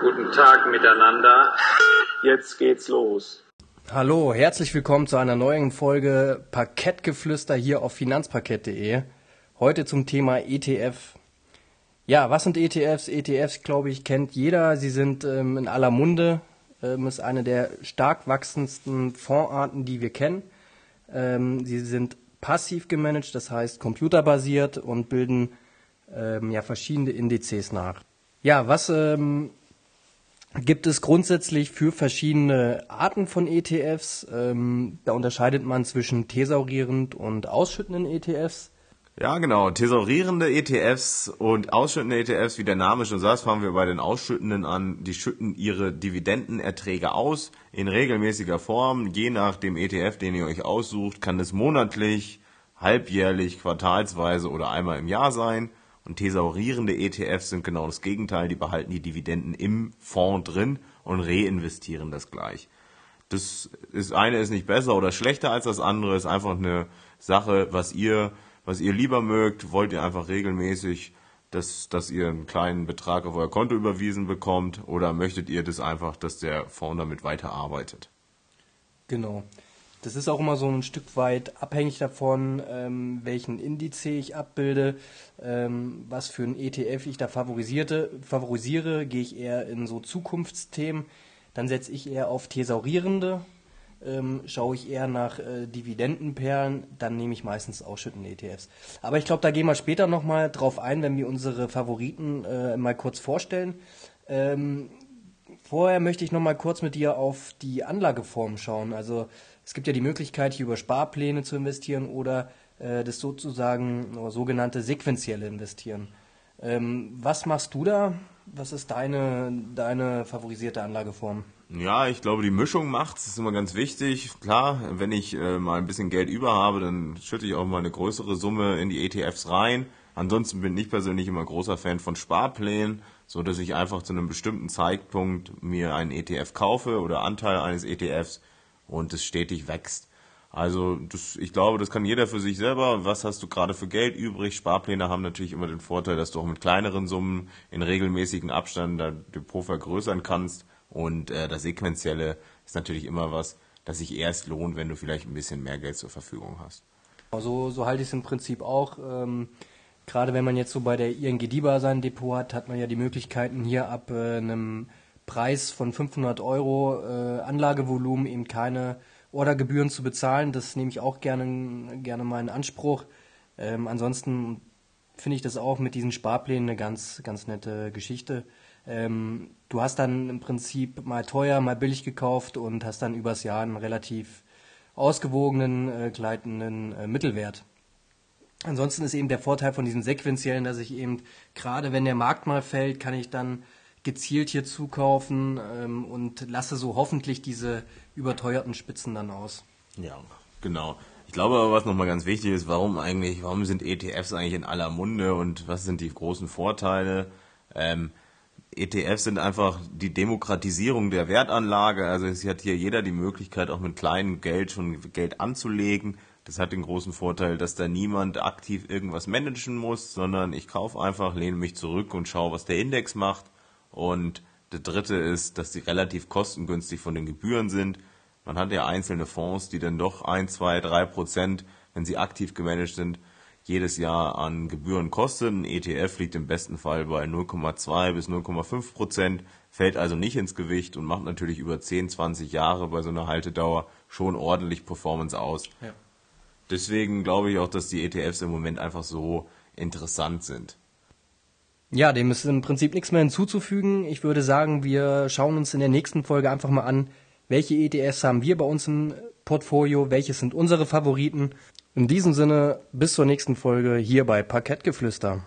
Guten Tag miteinander. Jetzt geht's los. Hallo, herzlich willkommen zu einer neuen Folge Parkettgeflüster hier auf finanzparkett.de. Heute zum Thema ETF. Ja, was sind ETFs? ETFs, glaube ich, kennt jeder. Sie sind ähm, in aller Munde. Ähm, ist eine der stark wachsendsten Fondsarten, die wir kennen. Ähm, sie sind passiv gemanagt, das heißt computerbasiert und bilden ähm, ja verschiedene Indizes nach. Ja, was ähm, gibt es grundsätzlich für verschiedene Arten von ETFs? Ähm, da unterscheidet man zwischen thesaurierend und ausschüttenden ETFs. Ja, genau. Thesaurierende ETFs und ausschüttende ETFs, wie der Name schon sagt, fangen wir bei den Ausschüttenden an. Die schütten ihre Dividendenerträge aus in regelmäßiger Form. Je nach dem ETF, den ihr euch aussucht, kann es monatlich, halbjährlich, quartalsweise oder einmal im Jahr sein. Und thesaurierende ETFs sind genau das Gegenteil. Die behalten die Dividenden im Fonds drin und reinvestieren das gleich. Das ist, eine ist nicht besser oder schlechter als das andere, ist einfach eine Sache, was ihr was ihr lieber mögt. Wollt ihr einfach regelmäßig, dass, dass ihr einen kleinen Betrag auf euer Konto überwiesen bekommt oder möchtet ihr das einfach, dass der Fonds damit weiterarbeitet? Genau. Das ist auch immer so ein Stück weit abhängig davon, ähm, welchen Indiz ich abbilde, ähm, was für ein ETF ich da favorisierte, favorisiere. Gehe ich eher in so Zukunftsthemen, dann setze ich eher auf thesaurierende ähm, schaue ich eher nach äh, Dividendenperlen, dann nehme ich meistens ausschüttende ETFs. Aber ich glaube, da gehen wir später nochmal drauf ein, wenn wir unsere Favoriten äh, mal kurz vorstellen. Ähm, vorher möchte ich nochmal kurz mit dir auf die Anlageform schauen. Also es gibt ja die Möglichkeit, hier über Sparpläne zu investieren oder äh, das sozusagen oder sogenannte sequentielle Investieren. Ähm, was machst du da? Was ist deine, deine favorisierte Anlageform? Ja, ich glaube, die Mischung macht es, ist immer ganz wichtig. Klar, wenn ich äh, mal ein bisschen Geld über habe, dann schütte ich auch mal eine größere Summe in die ETFs rein. Ansonsten bin ich persönlich immer großer Fan von Sparplänen, so dass ich einfach zu einem bestimmten Zeitpunkt mir einen ETF kaufe oder Anteil eines ETFs und es stetig wächst. Also das, ich glaube, das kann jeder für sich selber. Was hast du gerade für Geld übrig? Sparpläne haben natürlich immer den Vorteil, dass du auch mit kleineren Summen in regelmäßigen Abständen dein Depot vergrößern kannst. Und äh, das Sequenzielle ist natürlich immer was, das sich erst lohnt, wenn du vielleicht ein bisschen mehr Geld zur Verfügung hast. So, so halte ich es im Prinzip auch. Ähm, Gerade wenn man jetzt so bei der ING DIBA sein Depot hat, hat man ja die Möglichkeiten hier ab äh, einem Preis von 500 Euro äh, Anlagevolumen eben keine Ordergebühren zu bezahlen. Das nehme ich auch gerne, gerne mal in Anspruch. Ähm, ansonsten finde ich das auch mit diesen Sparplänen eine ganz, ganz nette Geschichte. Ähm, du hast dann im Prinzip mal teuer, mal billig gekauft und hast dann übers Jahr einen relativ ausgewogenen, äh, gleitenden äh, Mittelwert. Ansonsten ist eben der Vorteil von diesen sequenziellen, dass ich eben, gerade wenn der Markt mal fällt, kann ich dann gezielt hier zukaufen ähm, und lasse so hoffentlich diese überteuerten Spitzen dann aus. Ja, genau. Ich glaube aber, was nochmal ganz wichtig ist, warum eigentlich, warum sind ETFs eigentlich in aller Munde und was sind die großen Vorteile? Ähm, ETFs sind einfach die Demokratisierung der Wertanlage. Also es hat hier jeder die Möglichkeit, auch mit kleinem Geld schon Geld anzulegen. Das hat den großen Vorteil, dass da niemand aktiv irgendwas managen muss, sondern ich kaufe einfach, lehne mich zurück und schaue, was der Index macht. Und der dritte ist, dass sie relativ kostengünstig von den Gebühren sind. Man hat ja einzelne Fonds, die dann doch ein, zwei, drei Prozent, wenn sie aktiv gemanagt sind, jedes Jahr an Gebühren kostet. Ein ETF liegt im besten Fall bei 0,2 bis 0,5 Prozent, fällt also nicht ins Gewicht und macht natürlich über 10, 20 Jahre bei so einer Haltedauer schon ordentlich Performance aus. Ja. Deswegen glaube ich auch, dass die ETFs im Moment einfach so interessant sind. Ja, dem ist im Prinzip nichts mehr hinzuzufügen. Ich würde sagen, wir schauen uns in der nächsten Folge einfach mal an, welche ETFs haben wir bei uns im Portfolio, welche sind unsere Favoriten in diesem Sinne, bis zur nächsten Folge hier bei Parkettgeflüster.